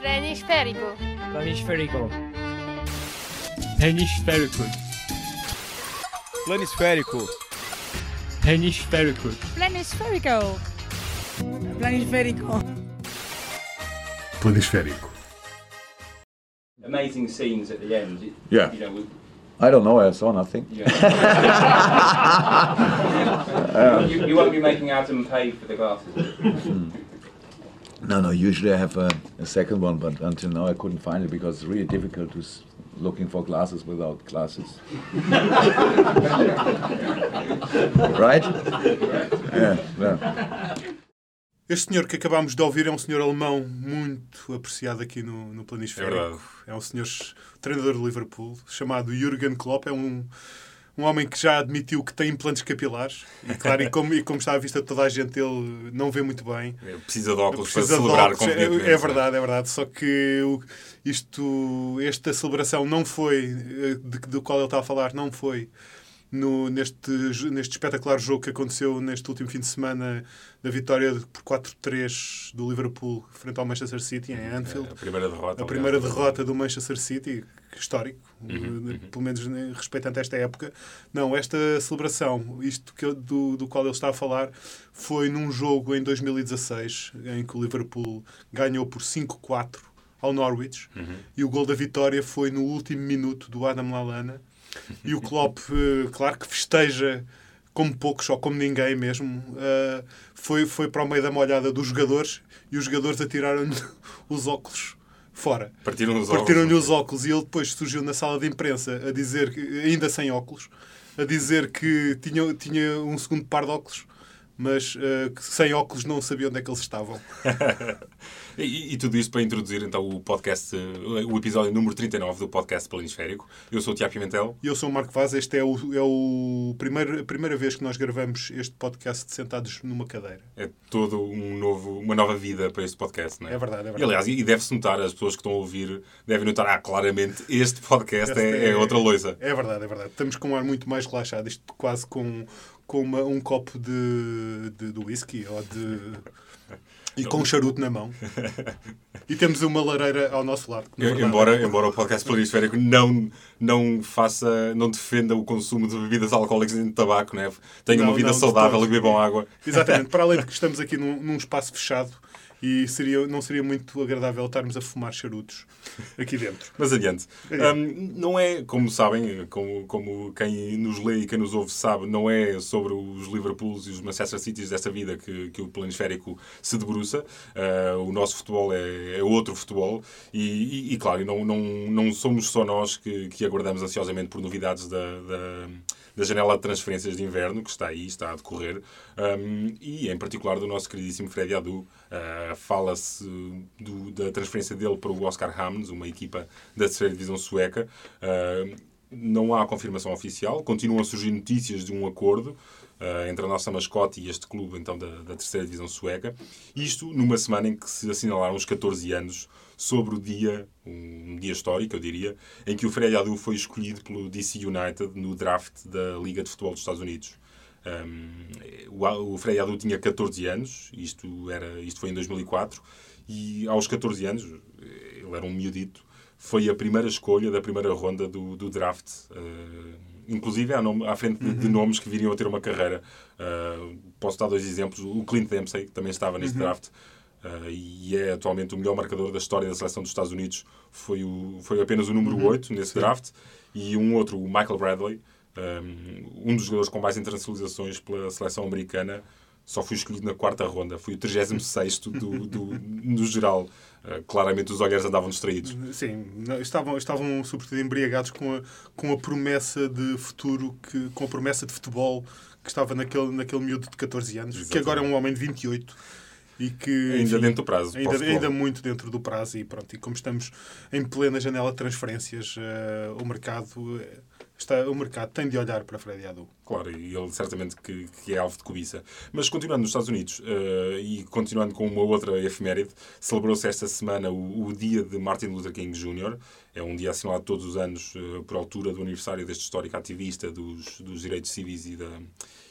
Planisférico. Planisférico. Planisférico. Planisférico. Planisférico. Planisférico. Planisférico. Planisférico. amazing scenes at the end. It- Yeah. You know, with, I don't know, I saw nothing. yeah. you, you won't be making Adam pay for the glasses. No, no, usually I have a, a second one, but until now I couldn't find it because it's really difficult to s- looking for glasses without glasses. right? Yeah, yeah. Este senhor que acabámos de ouvir é um senhor alemão muito apreciado aqui no, no É Planisférico. verdade. É um senhor treinador de Liverpool, chamado Jurgen Klopp. É um, um homem que já admitiu que tem implantes capilares. E, claro, e como, e como está à vista de toda a gente, ele não vê muito bem. É, Precisa de óculos Precisa para celebrar óculos. convenientemente. É, é verdade, é verdade. Só que o- isto, esta celebração não foi, eh, de, do qual ele está a falar, não foi no, neste, neste espetacular jogo que aconteceu neste último fim de semana da vitória por 4-3 do Liverpool frente ao Manchester City em Anfield. É, A primeira derrota. A primeira aliás. derrota do Manchester City, histórico, Uhum, eh, pelo menos né, respeitante a esta época. Não, esta celebração, isto que eu- do, do qual ele está a falar, foi num jogo em 2016, em que o Liverpool ganhou por 5-4 ao Norwich, Uhum. e o gol da vitória foi no último minuto do Adam Lallana. E o Klopp, eh, claro que festeja como poucos, ou como ninguém mesmo, eh, foi, foi para o meio da molhada dos jogadores e os jogadores atiraram-lhe os óculos fora. Partiram os Partiram-lhe óculos. os óculos e ele depois surgiu na sala de imprensa a dizer, que, ainda sem óculos, a dizer que tinha, tinha um segundo par de óculos, mas que sem óculos não sabia onde é que eles estavam. E, e tudo isto para introduzir então o podcast, eh, o episódio número 39 do podcast Planisférico. Eu sou o Tiago Pimentel. E eu sou o Marco Vaz, este é, o, é o primeiro, a primeira vez que nós gravamos este podcast sentados numa cadeira. É todo um novo, uma nova vida para este podcast, não é? É verdade, é verdade. E aliás, e deve-se notar, as pessoas que estão a ouvir devem notar, ah, claramente, este podcast Este é, é outra loisa. É verdade, é verdade. Estamos com um ar muito mais relaxado, isto quase com, com uma- um copo de, de, de whisky ou de. E com um charuto na mão. E temos uma lareira ao nosso lado. que, na verdade, Embora, embora o podcast Planisférico não, não faça, não defenda o consumo de bebidas alcoólicas e de tabaco, né? tenha Não, uma vida não, saudável e bebam água. Exatamente. Para além de que estamos aqui num, num espaço fechado e seria, não seria muito agradável estarmos a fumar charutos aqui dentro. Mas adiante. É. Hum, não é, como sabem, como, como quem nos lê e quem nos ouve sabe, não é sobre os Liverpools e os Manchester Cities desta vida que, que o planisférico se debruça. Ah, o nosso futebol é, é outro futebol e, e, e, claro, não, não, não somos só nós que, que aguardamos ansiosamente por novidades da, da, da janela de transferências de inverno, que está aí, está a decorrer, hum, e em particular do nosso queridíssimo Freddy Adu. Ah, Fala-se da transferência dele para o Oscar Hamnes, uma equipa da terceira divisão sueca. Ah, não há confirmação oficial, continuam a surgir notícias de um acordo ah, entre a nossa mascote e este clube então da, da terceira divisão sueca. Isto numa semana em que se assinalaram os 14 anos sobre o dia, um dia histórico, eu diria, em que o Freddy Adu foi escolhido pelo DC United no draft da Liga de Futebol dos Estados Unidos. Um, o, o Freddy Adu tinha 14 anos, isto, era, isto foi em 2004, e aos 14 anos, ele era um miudito, foi a primeira escolha da primeira ronda do, do draft. uh, inclusive à, nome- à frente de, de nomes que viriam a ter uma carreira. Uh, posso dar dois exemplos. O Clint Dempsey, que também estava neste draft, uh, e é atualmente o melhor marcador da história da seleção dos Estados Unidos, foi, o, foi apenas o número 8 nesse draft. E um outro, o Michael Bradley, um, um dos jogadores com mais internacionalizações pela seleção americana, só foi escolhido na quarta ronda. Foi o 36 do, do, no geral. Uh, claramente os olhares andavam distraídos. Sim, estavam, estavam sobretudo embriagados com a, com a promessa de futuro, que, com a promessa de futebol que estava naquele, naquele miúdo de 14 anos, que Exatamente. agora é um homem de 28 e que Ainda enfim, dentro do prazo. Ainda, ainda muito dentro do prazo e pronto, e como estamos em plena janela de transferências, eh, o mercado eh, está, o mercado tem de olhar para Freddy Adu. Claro, e ele certamente que, que é alvo de cobiça. Mas continuando nos Estados Unidos eh, e continuando com uma outra efeméride, celebrou-se esta semana o, o dia de Martin Luther King Jr. É um dia assinalado todos os anos eh, por altura do aniversário deste histórico ativista dos, dos direitos civis e da,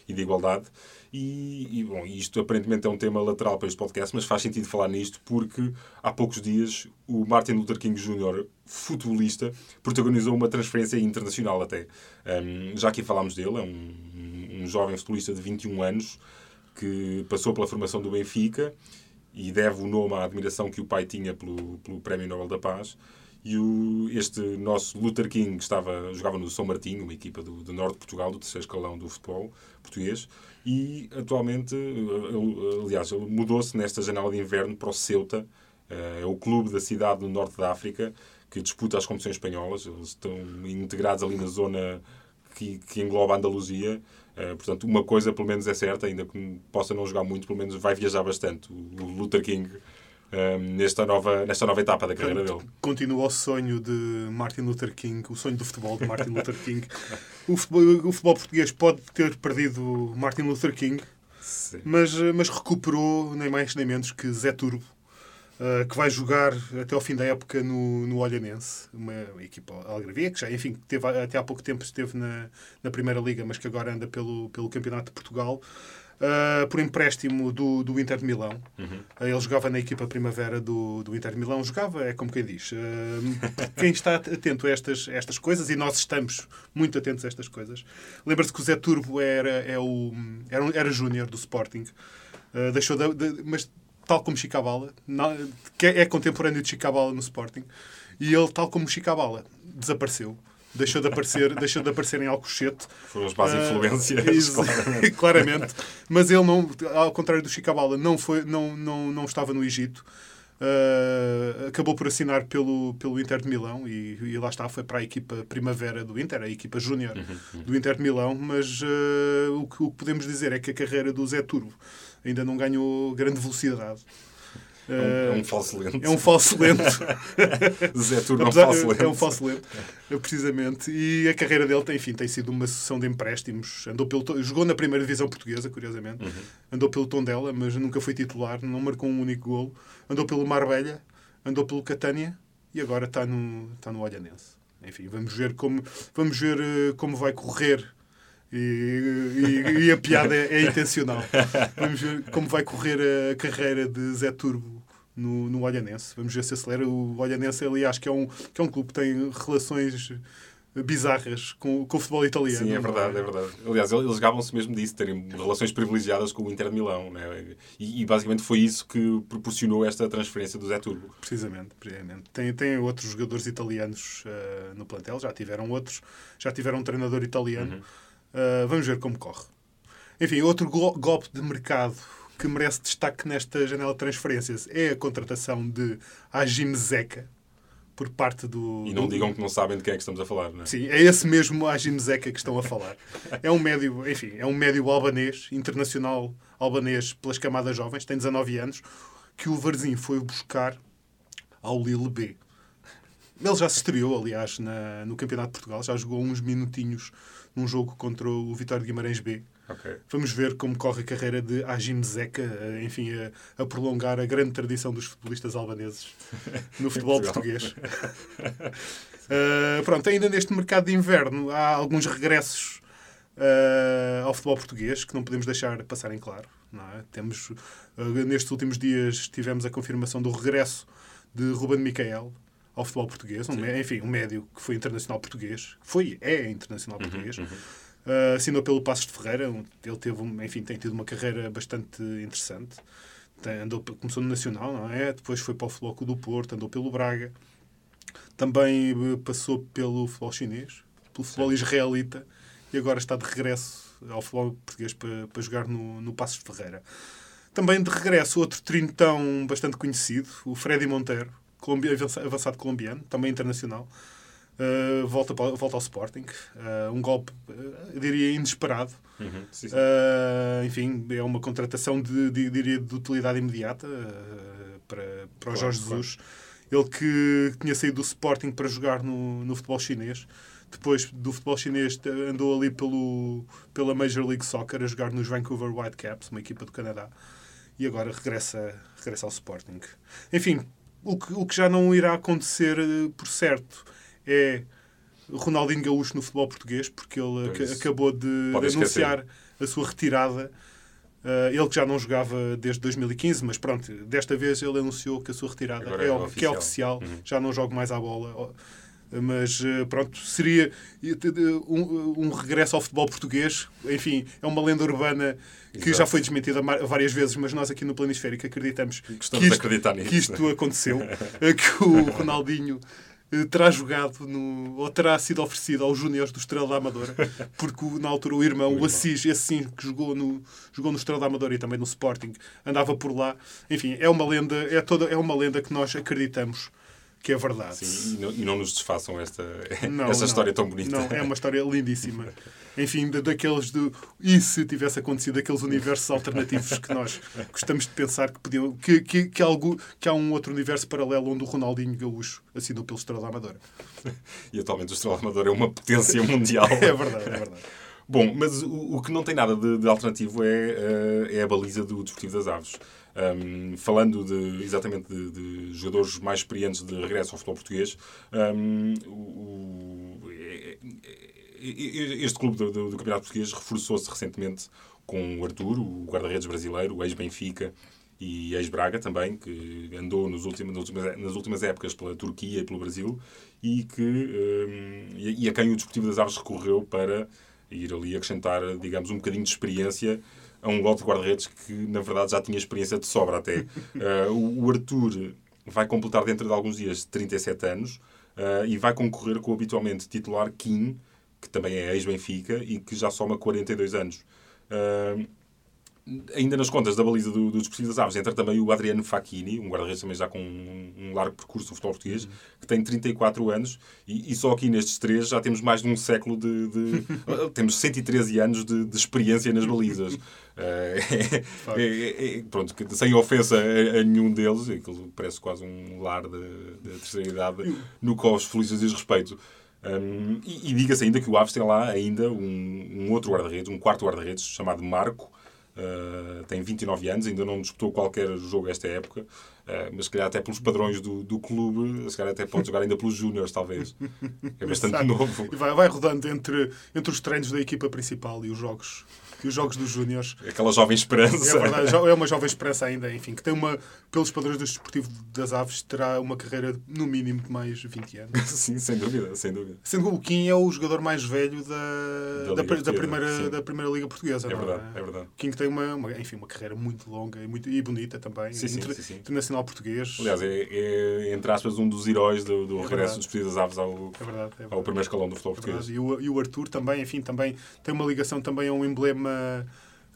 e de igualdade. E, e, bom, isto aparentemente é um tema lateral para este podcast, mas faz sentido falar nisto porque há poucos dias o Martin Luther King Jr., futebolista, protagonizou uma transferência internacional até. Um, já aqui falámos dele, é um, um jovem futebolista de 21 anos que passou pela formação do Benfica e deve o nome à admiração que o pai tinha pelo, pelo Prémio Nobel da Paz. E o, este nosso Luther King estava, jogava no São Martinho, uma equipa do, do norte de Portugal, do terceiro escalão do futebol português, e atualmente, ele, aliás, ele mudou-se nesta janela de inverno para o Ceuta, é o clube da cidade do norte da África que disputa as competições espanholas. Eles estão integrados ali na zona que, que engloba a Andaluzia. Uh, portanto, uma coisa pelo menos é certa, ainda que possa não jogar muito, pelo menos vai viajar bastante. O Luther King um, nesta, nova, nesta nova etapa da carreira dele. Continua o sonho de Martin Luther King, o sonho do futebol de Martin Luther King. O futebol, o futebol português pode ter perdido Martin Luther King, mas, mas recuperou nem mais nem menos que Zé Turbo. Uh, que vai jogar até ao fim da época no, no Olhanense, uma equipa algravia, que já, enfim, teve, até há pouco tempo esteve na, na Primeira Liga, mas que agora anda pelo, pelo Campeonato de Portugal uh, por empréstimo do, do Inter de Milão. Uhum. Uh, ele jogava na equipa primavera do, do Inter de Milão. Jogava, é como quem diz. Uh, quem está atento a estas, estas coisas, e nós estamos muito atentos a estas coisas, lembra-se que o Zé Turbo era, é o, era, era júnior do Sporting. deixou de, de, mas tal como Chicabala, que é, é contemporâneo de Chicabala no Sporting, e ele, tal como Chicabala, desapareceu deixou de aparecer, deixou de aparecer em Alcochete. Foram as más influências, uh, claramente. claramente. Mas ele, não, ao contrário do Chicabala, não, foi, não, não, não estava no Egito. Uh, acabou por assinar pelo, pelo Inter de Milão e, e, lá está, foi para a equipa primavera do Inter, a equipa júnior uhum, uhum. do Inter de Milão, mas uh, o, que, o que podemos dizer é que a carreira do Zé Turbo ainda não ganhou grande velocidade. É um, é um falso lento. É um falso lento. Zé Turno é um falso lento. É um falso lento, precisamente. E a carreira dele, enfim, tem sido uma sessão de empréstimos. Andou pelo, jogou na primeira divisão portuguesa, curiosamente. Uhum. Andou pelo Tondela, mas nunca foi titular, não marcou um único golo. Andou pelo Marbella, andou pelo Catânia e agora está no, está no Olhanense. Enfim, vamos ver como, vamos ver eh, como vai correr e, e, e, a piada é, é, intencional. Vamos ver como vai correr a carreira de Zé Turbo no, no Olhanense. Vamos ver se acelera. O Olhanense, aliás, que é um, que é um clube que tem relações bizarras com, com o futebol italiano. Sim, é verdade, é verdade. Aliás, eles gavam-se mesmo disso, terem relações privilegiadas com o Inter de Milão. Né? E, e, basicamente foi isso que proporcionou esta transferência do Zé Turbo. Precisamente, precisamente. Tem, tem outros jogadores italianos uh, no plantel, já tiveram outros, já tiveram um treinador italiano. Uhum. Uh, vamos ver como corre. Enfim, outro golpe de mercado que merece destaque nesta janela de transferências é a contratação de Ajim Zeka por parte do. E não do... digam que não sabem de quem é que estamos a falar, não é? Sim, é esse mesmo Ajim Zeka que estão a falar. é um médio, enfim, é um médio albanês, internacional albanês pelas camadas jovens, tem 19 anos, que o Varzim foi buscar ao Lille B. Ele já se estreou, aliás, na, no Campeonato de Portugal, já jogou uns minutinhos num jogo contra o Vitória de Guimarães B. Okay. Vamos ver como corre a carreira de Ajim Zeka, eh, enfim, a, a, prolongar a grande tradição dos futebolistas albaneses no futebol português. uh, pronto, ainda neste mercado de inverno há alguns regressos uh, ao futebol português que não podemos deixar passar em claro. É? Temos, uh, nestes últimos dias tivemos a confirmação do regresso de Ruben Micael, ao futebol português, um, enfim, um médio que foi internacional português, foi, é internacional uhum, português, uhum. Uh, assinou pelo Passos de Ferreira, ele teve, enfim, tem tido uma carreira bastante interessante, tem, andou, começou no Nacional, não é? Depois foi para o Floco do Porto, andou pelo Braga, também eh, passou pelo futebol chinês, pelo futebol israelita, e agora está de regresso ao futebol português para, para jogar no, no Passos de Ferreira. Também de regresso outro trintão bastante conhecido, o Freddy Monteiro, avançado colombiano, também internacional. Uh, volta, volta ao Sporting. Uh, um golpe, uh, eu diria, inesperado. Uhum, sim, sim. enfim, é uma contratação de, de, diria, de utilidade imediata para, para o claro, Jorge Jesus. Claro. Ele que tinha saído do Sporting para jogar no, no futebol chinês. Depois do futebol chinês andou ali pelo, pela Major League Soccer a jogar nos Vancouver Whitecaps, uma equipa do Canadá. E agora regressa, regressa ao Sporting. Enfim, o que, o que já não irá acontecer eh, por certo é Ronaldinho Gaúcho no futebol português, porque ele ac acabou de anunciar a sua retirada. Uh, ele que já não jogava desde 2015, mas pronto, desta vez ele anunciou que a sua retirada é, é o- que é oficial. oficial, Uhum. já não jogo mais à bola. Mas uh, pronto, seria uh, um, um regresso ao futebol português. Enfim, é uma lenda urbana que Exato. já foi desmentida várias vezes, mas nós aqui no Planisférico acreditamos Gostamos que isto, nisso. que isto aconteceu, eh, que o Ronaldinho eh, terá jogado no, ou terá sido oferecido aos júniores do Estrela da Amadora, porque o- na altura o irmão, o Assis, esse sim, que jogou no, jogou no Estrela da Amadora e também no Sporting, andava por lá. Enfim, é uma lenda, é toda, é uma lenda que nós acreditamos que é verdade. Sim, e, não, e não nos desfaçam esta, Não, esta não. história tão bonita. Não, é uma história lindíssima. Enfim, da- daqueles do. E se tivesse acontecido aqueles universos alternativos que nós gostamos de pensar que podiam. Que, que, que, algo, que há um outro universo paralelo onde o Ronaldinho Gaúcho assinou pelo Estrela Amadora. E atualmente o Estrela Amador é uma potência mundial. É verdade, é verdade. Bom, mas o, o que não tem nada de, de alternativo é, eh, é a baliza do Desportivo das Aves. Um, falando de, exatamente de, de jogadores mais experientes de regresso ao futebol português, um, o- o- é- é- este clube do, do- do Campeonato Português reforçou-se recentemente com o Arthur, o guarda-redes brasileiro, o ex-Benfica e ex-Braga também, que andou nos últimos, nas, últimas, nas últimas épocas pela Turquia e pelo Brasil e, que, um, e, e a quem o Desportivo das Aves recorreu para ir ali acrescentar, digamos, um bocadinho de experiência a um golpe de guarda-redes que, na verdade, já tinha experiência de sobra até. Uh, o, o Arthur vai completar dentro de alguns dias 37 anos uh, e vai concorrer com o habitualmente titular Kim, que também é ex-Benfica e que já soma 42 anos. Uh, ainda nas contas da baliza do, do Desportivo das Aves entra também o Adriano Facchini, um guarda-redes também já com um, um largo percurso no futebol português, que tem 34 anos e, e só aqui nestes três já temos mais de um século de... de temos 113 anos de, de experiência nas balizas. Eh, é- é- é- pronto, sem ofensa a, a nenhum deles, aquilo parece quase um lar da da terceira idade, no qual os felizes diz respeito. Um, e e diga-se ainda que o Aves tem lá ainda um, um outro guarda-redes, um quarto guarda-redes, chamado Marco, Uh, tem 29 anos, ainda não disputou qualquer jogo esta época, uh, mas se calhar até pelos padrões do, do clube, se calhar até pode jogar ainda pelos Júniores, talvez. É bastante novo. E vai, vai rodando entre, entre os treinos da equipa principal e os jogos, e os jogos dos Júniores. Aquela jovem esperança. É verdade, é uma jovem esperança ainda, enfim, que tem uma, pelos padrões do Desportivo das Aves, terá uma carreira no mínimo de mais 20 anos. Sim, sem dúvida, sem dúvida. Sendo que o Kim é o jogador mais velho da, Da da, da primeira, sim. da primeira Liga Portuguesa. É não verdade, é verdade. O Kim tem uma, uma, enfim, uma carreira muito longa e, muito, e bonita também. Sim, sim, sim. Internacional português. Aliás, é, é, entre aspas, um dos heróis do, do É regresso dos Desportivos das Aves ao, É verdade, é ao primeiro escalão do futebol É português. E o, e o Arthur também, enfim, também tem uma ligação também a um emblema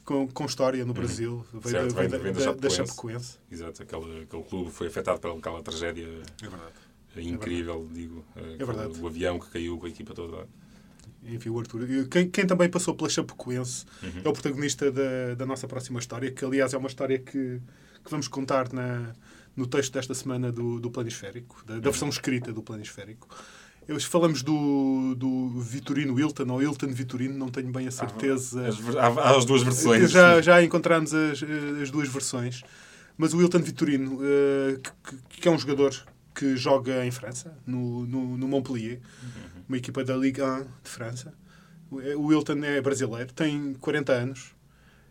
com, com história no Brasil. Veio, Uhum. Certo, da, vem veio da- vem da da, da Chapecoense. Chapecoense. Exato, aquele, aquele clube foi afetado por aquela tragédia É verdade. incrível, digo. É verdade. O avião que caiu com a equipa toda. Enfim, o Arthur. Quem, quem também passou pela Chapecoense Uhum. é o protagonista da, da nossa próxima história, que aliás é uma história que, que vamos contar na, no texto desta semana do, do Planisférico, da, da versão escrita do Planisférico. Hoje falamos do, do Vitorino Wilton, ou Wilton Vitorino, não tenho bem a certeza. Ver- há, há as duas versões. Já, já encontramos as, eh, as duas versões. Mas o Wilton Vitorino, eh, que, que- é um jogador que joga em França, no, no, no Montpellier, uma equipa da Ligue 1 de França. O Wilton é brasileiro, tem 40 anos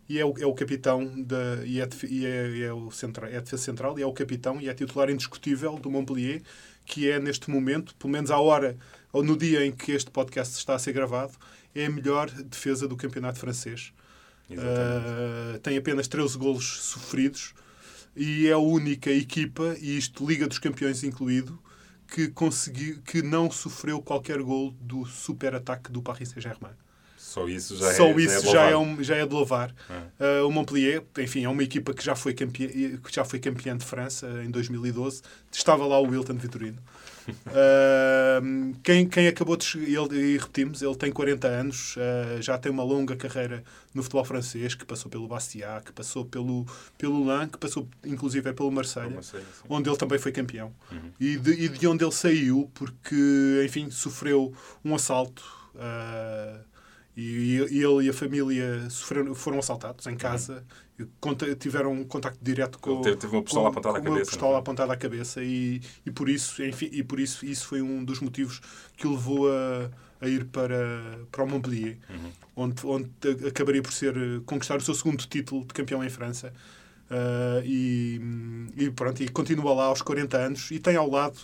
e é o, é o capitão da, e, é, e é, é o centra, é a defesa central e é o capitão e é titular indiscutível do Montpellier, que é neste momento, pelo menos à hora ou no dia em que este podcast está a ser gravado, é a melhor defesa do campeonato francês. Uh, tem apenas 13 golos sofridos e é a única equipa, e isto Liga dos Campeões incluído, que, conseguiu, que não sofreu qualquer gol do super-ataque do Paris Saint-Germain. Só isso já Só é, isso já já é, é, louvável. um, já é de louvar. É. Uh, o Montpellier, enfim, é uma equipa que já foi campeã, que já foi campeã de França em 2012. Estava lá o Wilton Vitorino. Uh, quem, quem acabou de ele, e repetimos, ele tem 40 anos, uh, já tem uma longa carreira no futebol francês, que passou pelo Bastia, que passou pelo, pelo Lan, que passou inclusive é pelo Marseille sim. onde ele também foi campeão. Uhum. E, de, e de onde ele saiu, porque, enfim, sofreu um assalto. ah, e, e ele e a família sofreram, foram assaltados em casa. E conta- tiveram um contacto direto com. Teve- teve uma pistola com- apontada à com uma cabeça, pistola não é? apontada à cabeça. E, e por isso, enfim, e por isso, isso foi um dos motivos que o levou a, a ir para, para o Montpellier, onde, onde acabaria por ser eh, conquistar o seu segundo título de campeão em França. Uh, e, e pronto, e continua lá aos 40 anos e tem ao lado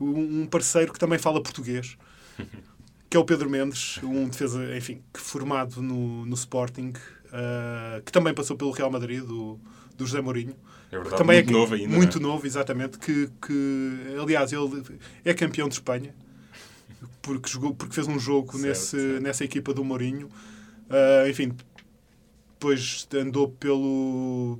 um um parceiro que também fala português, que é o Pedro Mendes, um defesa, enfim, que formado no, no Sporting, uh, que também passou pelo Real Madrid, do, do José Mourinho. É verdade, também muito é, novo ainda. Muito é? novo, exatamente. Que, que, aliás, ele é campeão de Espanha, porque, jogou, porque fez um jogo Certo, nesse, certo. nessa equipa do Mourinho. Uh, enfim, depois andou pelo.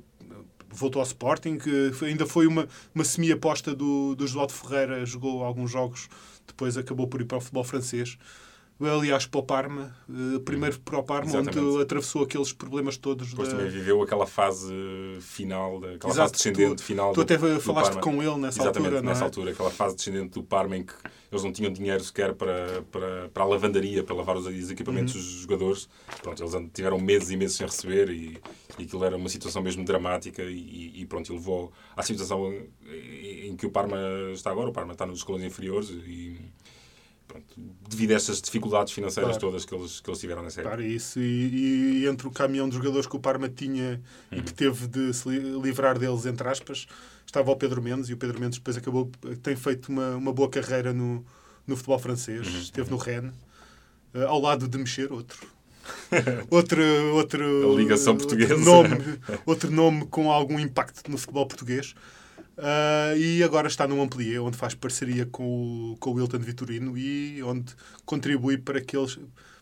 Voltou ao Sporting, que ainda foi uma, uma semi-aposta do, do Josualdo Ferreira, jogou alguns jogos, depois acabou por ir para o futebol francês. Aliás, para o Parma, eh, primeiro para o Parma, onde atravessou aqueles problemas todos. Depois da- também viveu aquela fase final, aquela Exato, fase descendente tu- final tu do, até do falaste Parma. com ele nessa Exatamente, altura, não nessa é? altura, aquela fase descendente do Parma em que eles não tinham dinheiro sequer para, para, para a lavandaria, para lavar os, os equipamentos Uhum. dos jogadores. Pronto, eles tiveram meses e meses sem receber e, e aquilo era uma situação mesmo dramática e, e pronto, e levou à situação em, em que o Parma está agora. O Parma está nos escalões inferiores e pronto, devido a estas dificuldades financeiras Claro. todas que eles, que eles tiveram nessa época. Claro, isso. E, e entre o caminhão de jogadores que o Parma tinha e Uhum. que teve de se li- livrar deles, entre aspas, estava o Pedro Mendes e o Pedro Mendes depois acabou, tem feito uma, uma boa carreira no, no futebol francês. Uhum. Esteve no Rennes, eh, ao lado de Mexer, outro. outro, outro, A ligação portuguesa. Outro nome, outro nome com algum impacto no futebol português. Ah, e agora está no Montpellier, onde faz parceria com o, com o Wilton Vitorino e onde contribui para que, eles,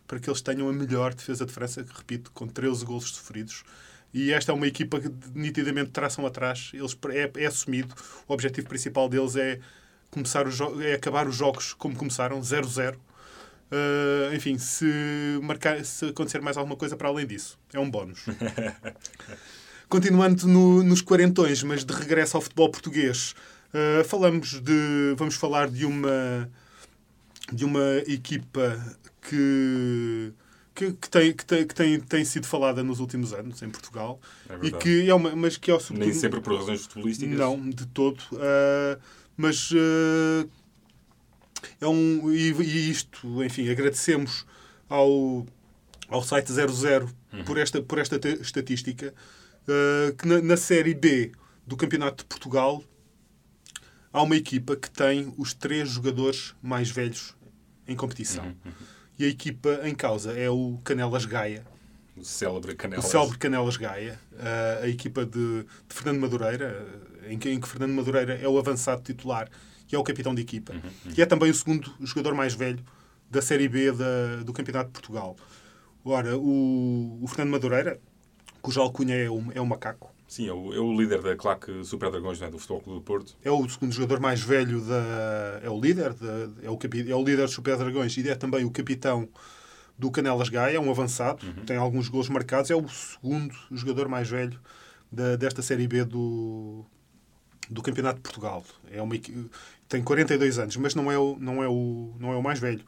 para que eles tenham a melhor defesa de França, que, repito, com 13 golos sofridos. E esta é uma equipa que nitidamente traçam atrás. Eles, é, é assumido. O objetivo principal deles é, começar os é acabar os jogos como começaram, 0-0. Ah, enfim, se, marcar, se acontecer mais alguma coisa para além disso, é um bónus. Continuando no- nos quarentões, mas de regresso ao futebol português, ah, falamos de, vamos falar de uma, de uma equipa que, que, que tem, que, tem, que tem, tem sido falada nos últimos anos em Portugal É e que é uma, mas que é o Nem sempre por razões futebolísticas. não, de todo. Ah, mas ah, é um. E, e isto, enfim, agradecemos ao, ao site 00 por esta, por esta estatística ah, que na, na Série B do Campeonato de Portugal há uma equipa que tem os três jogadores mais velhos em competição. E a equipa em causa é o Canelas Gaia, O célebre Canelas. o célebre Canelas Gaia, a, a equipa de, de Fernando Madureira, em que, em que Fernando Madureira é o avançado titular e é o capitão de equipa, e é também o segundo jogador mais velho da Série B da- do Campeonato de Portugal. Ora, o, o Fernando Madureira, cuja alcunha é o, é o macaco, Sim, é o, é o líder da claque Super Dragões né, do Futebol Clube do Porto. é o segundo jogador mais velho da é o líder é o capi- é o líder dos Super Dragões e é também o capitão do Canelas Gaia, é um avançado, tem alguns gols marcados, é o segundo jogador mais velho da- desta série B do do Campeonato de Portugal. É uma tem 42 anos, mas não é o não é o não é o mais velho.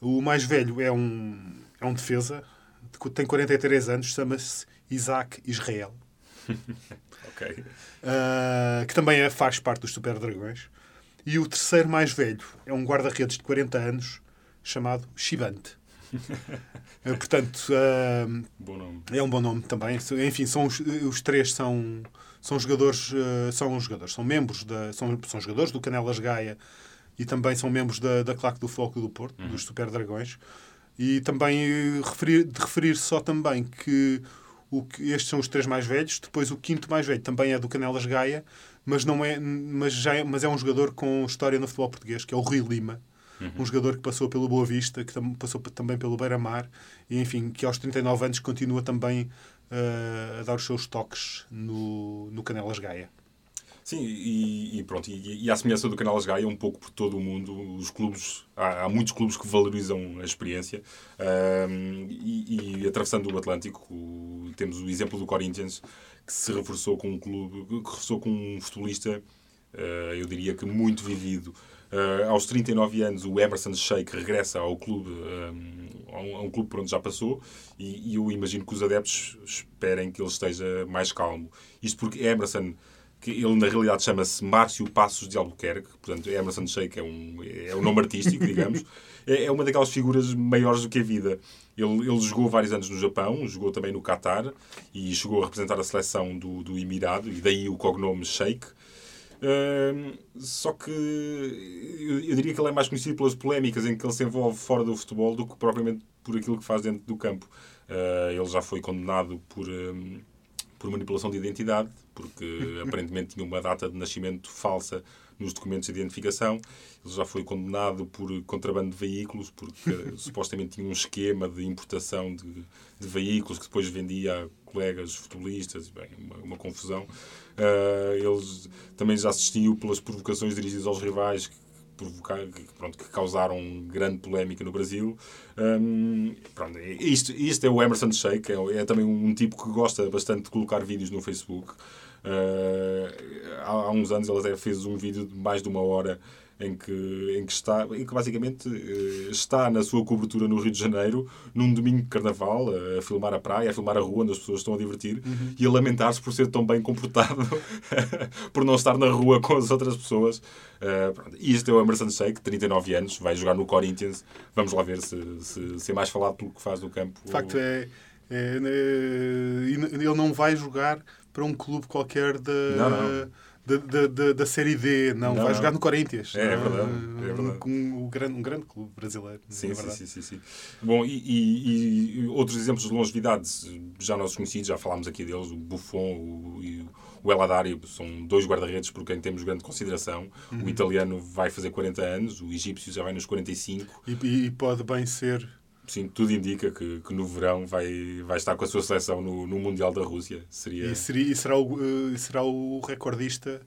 O mais velho é um é um defesa, tem 43 anos, chama-se Isaac Israel. Ok. Uh, que também é- faz parte dos Super Dragões. E o terceiro mais velho é um guarda-redes de 40 anos chamado Shibante. Uh, portanto, uh, é um bom nome também. Enfim, são os, os três são, são jogadores, uh, são jogadores, são membros da, são, são jogadores do Canelas Gaia e também são membros da, da claque do Floco do Porto, dos Super Dragões. E também eh, referir, de referir só também que, o que estes são os três mais velhos, depois o quinto mais velho também é do Canelas Gaia, mas, não é, mas, já é, mas é um jogador com história no futebol português, que é o Rui Lima. Um jogador que passou pelo Boa Vista, que tam- passou também pelo Beira-Mar, e enfim, que aos 39 anos continua também eh, a dar os seus toques no, no Canelas Gaia. Sim, e, e pronto, e, e à semelhança do Canal Gaia, um pouco por todo o mundo, os clubes, há, há muitos clubes que valorizam a experiência Ahm, e, e atravessando o Atlântico, o- temos o exemplo do Corinthians, que se reforçou com um clube, que reforçou com um futebolista, ah, eu diria que muito vivido. Ah, aos 39 anos, o Emerson Sheik regressa ao clube, ahm, a um, a um clube por onde já passou, e, e eu imagino que os adeptos esperem que ele esteja mais calmo. Isto porque Emerson que ele na realidade chama-se Márcio Passos de Albuquerque, portanto Emerson Sheik é, um, é o nome artístico, digamos. É, é uma daquelas figuras maiores do que a vida. Ele, ele jogou vários anos no Japão, jogou também no Qatar e chegou a representar a seleção do, do Emirado, e daí o cognome Sheik. Ahm, só que eu, eu diria que ele é mais conhecido pelas polémicas em que ele se envolve fora do futebol do que propriamente por aquilo que faz dentro do campo. Ah, ele já foi condenado por, ahm, por manipulação de identidade, porque aparentemente tinha uma data de nascimento falsa nos documentos de identificação. Ele já foi condenado por contrabando de veículos, porque supostamente tinha um esquema de importação de, de veículos que depois vendia a colegas futebolistas. Bem, uma, uma confusão. Ah, eles também já assistiu pelas provocações dirigidas aos rivais que, provocar, que, pronto, que causaram grande polémica no Brasil. Hum, pronto, isto, isto é o Emerson Sheik, é, é também um tipo que gosta bastante de colocar vídeos no Facebook. Ah, há, há uns anos ele até fez um vídeo de mais de uma hora em que, em que está, em que basicamente eh, está na sua cobertura no Rio de Janeiro, num domingo de carnaval, a filmar a praia, a filmar a rua onde as pessoas estão a divertir e a lamentar-se por ser tão bem comportado, por não estar na rua com as outras pessoas. Eh. E este é o Emerson Sheik, 39 anos, vai jogar no Corinthians. Vamos lá ver se, se, se é mais falado pelo que faz no campo. De facto, é, é, é, ele não vai jogar para um clube qualquer da, Não, não. Da, da, da- da Série D, não, Não, vai não. jogar no Corinthians. É, é verdade, é verdade. Um, um grande, um grande clube brasileiro. Sim, é sim, sim, sim, sim. Bom, e, e- e outros exemplos de longevidade, já nossos conhecidos, já falámos aqui deles, o Buffon o, e o El são dois guarda-redes por quem temos grande consideração. Uhum. O italiano vai fazer 40 anos, o egípcio já vai nos 45. E, e- e pode bem ser. Sim, tudo indica que, que no verão vai, vai estar com a sua seleção no, no Mundial da Rússia. Seria... E, seria, e será, o, eh, será o recordista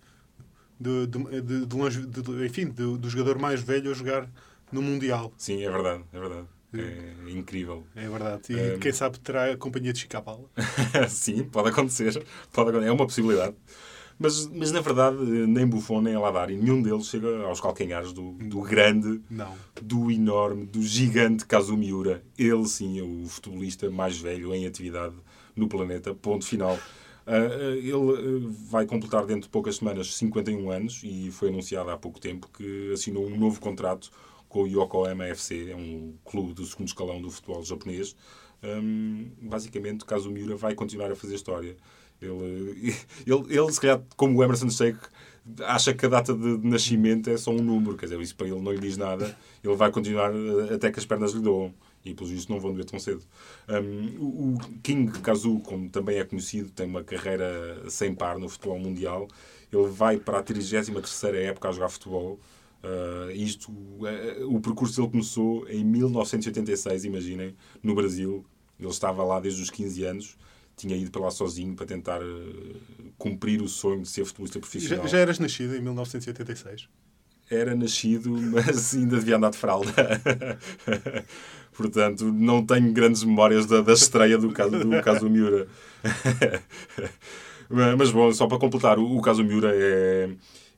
de, de, de, de longe- de- enfim, do, do jogador mais velho a jogar no Mundial. Sim, é verdade, é verdade. É incrível. É verdade. E Eh, quem sabe terá a companhia de Chicapala. Sim, pode acontecer. Pode acontecer. É uma possibilidade. Mas, mas na verdade, nem Buffon nem Aladari, nenhum deles chega aos calcanhares do, do grande, Não. do enorme, do gigante Kazumiura. Ele sim é o futebolista mais velho em atividade no planeta. Ponto final. Ah, ele ah, vai completar dentro de poucas semanas 51 anos e foi anunciado há pouco tempo que assinou um novo contrato com o Yokohama FC, é um clube do segundo escalão do futebol japonês. Hum, basicamente, Kazumiura vai continuar a fazer história. Ele, ele, ele, se calhar, como o Emerson Sheik, acha que a data de nascimento é só um número, quer dizer, isso para ele não lhe diz nada. Ele vai continuar eh, até que as pernas lhe doam. E, pelos vistos, não vão doer tão cedo. Um, o King Kazu, como também é conhecido, tem uma carreira sem par no futebol mundial. Ele vai para a 33ª época a jogar futebol. Uh, isto, uh, o percurso dele começou em 1986, imaginem, no Brasil. Ele estava lá desde os 15 anos. Tinha ido para lá sozinho para tentar uh, cumprir o sonho de ser futebolista profissional. Já, já eras nascido em 1986? Era nascido, mas ainda devia andar de fralda. Portanto, não tenho grandes memórias da, da estreia do caso, do caso Miura. mas bom, só para completar, o, o caso Miura é,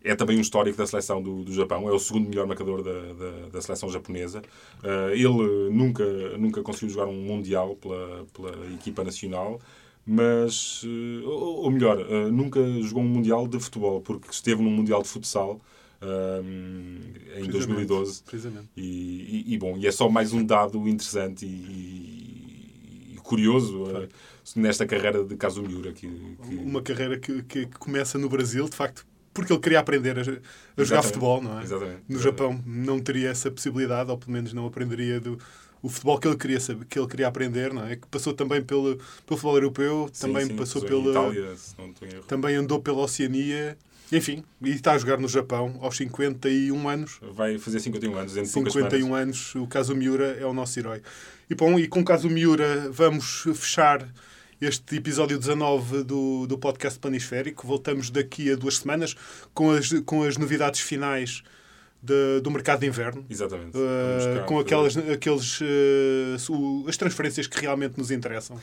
é também um histórico da seleção do, do Japão. É o segundo melhor marcador da, da, da seleção japonesa. Uh, ele nunca, nunca conseguiu jogar um Mundial pela, pela equipa nacional. Mas, uh, ou, ou melhor, uh, nunca jogou um Mundial de futebol, porque esteve num Mundial de futsal um, em 2012. Precisamente. E, e, e, bom, e é só mais um dado interessante e, e curioso uh, nesta carreira de Kazumiura. Que, que... Uma carreira que, que, começa no Brasil, de facto, porque ele queria aprender a, a jogar Exatamente. futebol, não é? Exatamente. No. Japão não teria essa possibilidade, ou pelo menos não aprenderia do, o futebol que ele queria saber, que ele queria aprender, não é? Que passou também pelo, pelo futebol europeu, sim, também sim, passou pela Itália, também andou pela Oceania. Enfim, e está a jogar no Japão aos 51 anos. Vai fazer 51 anos, dentro de poucas 51 semanas. anos, o caso Miura é o nosso herói. E, bom, e com o caso Miura vamos fechar este episódio 19 do, do podcast Planisférico. Voltamos daqui a duas semanas com as, com as novidades finais de, do mercado de inverno. Exatamente. Uh, com aquelas, aqueles, uh, o, as transferências que realmente nos interessam.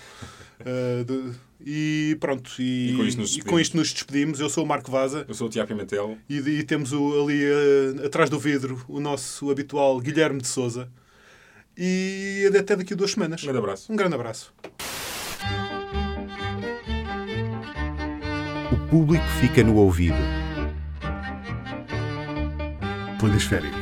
Uh, de, e pronto, e, E com isto nos e despedimos. com isto nos despedimos. Eu sou o Marco Vaza Eu sou o Tiago Pimentel. e, e temos o, ali uh, atrás do vidro o nosso habitual Guilherme de Souza. E até daqui a duas semanas. Um grande abraço. Um grande abraço. O público fica no ouvido. Planisférico.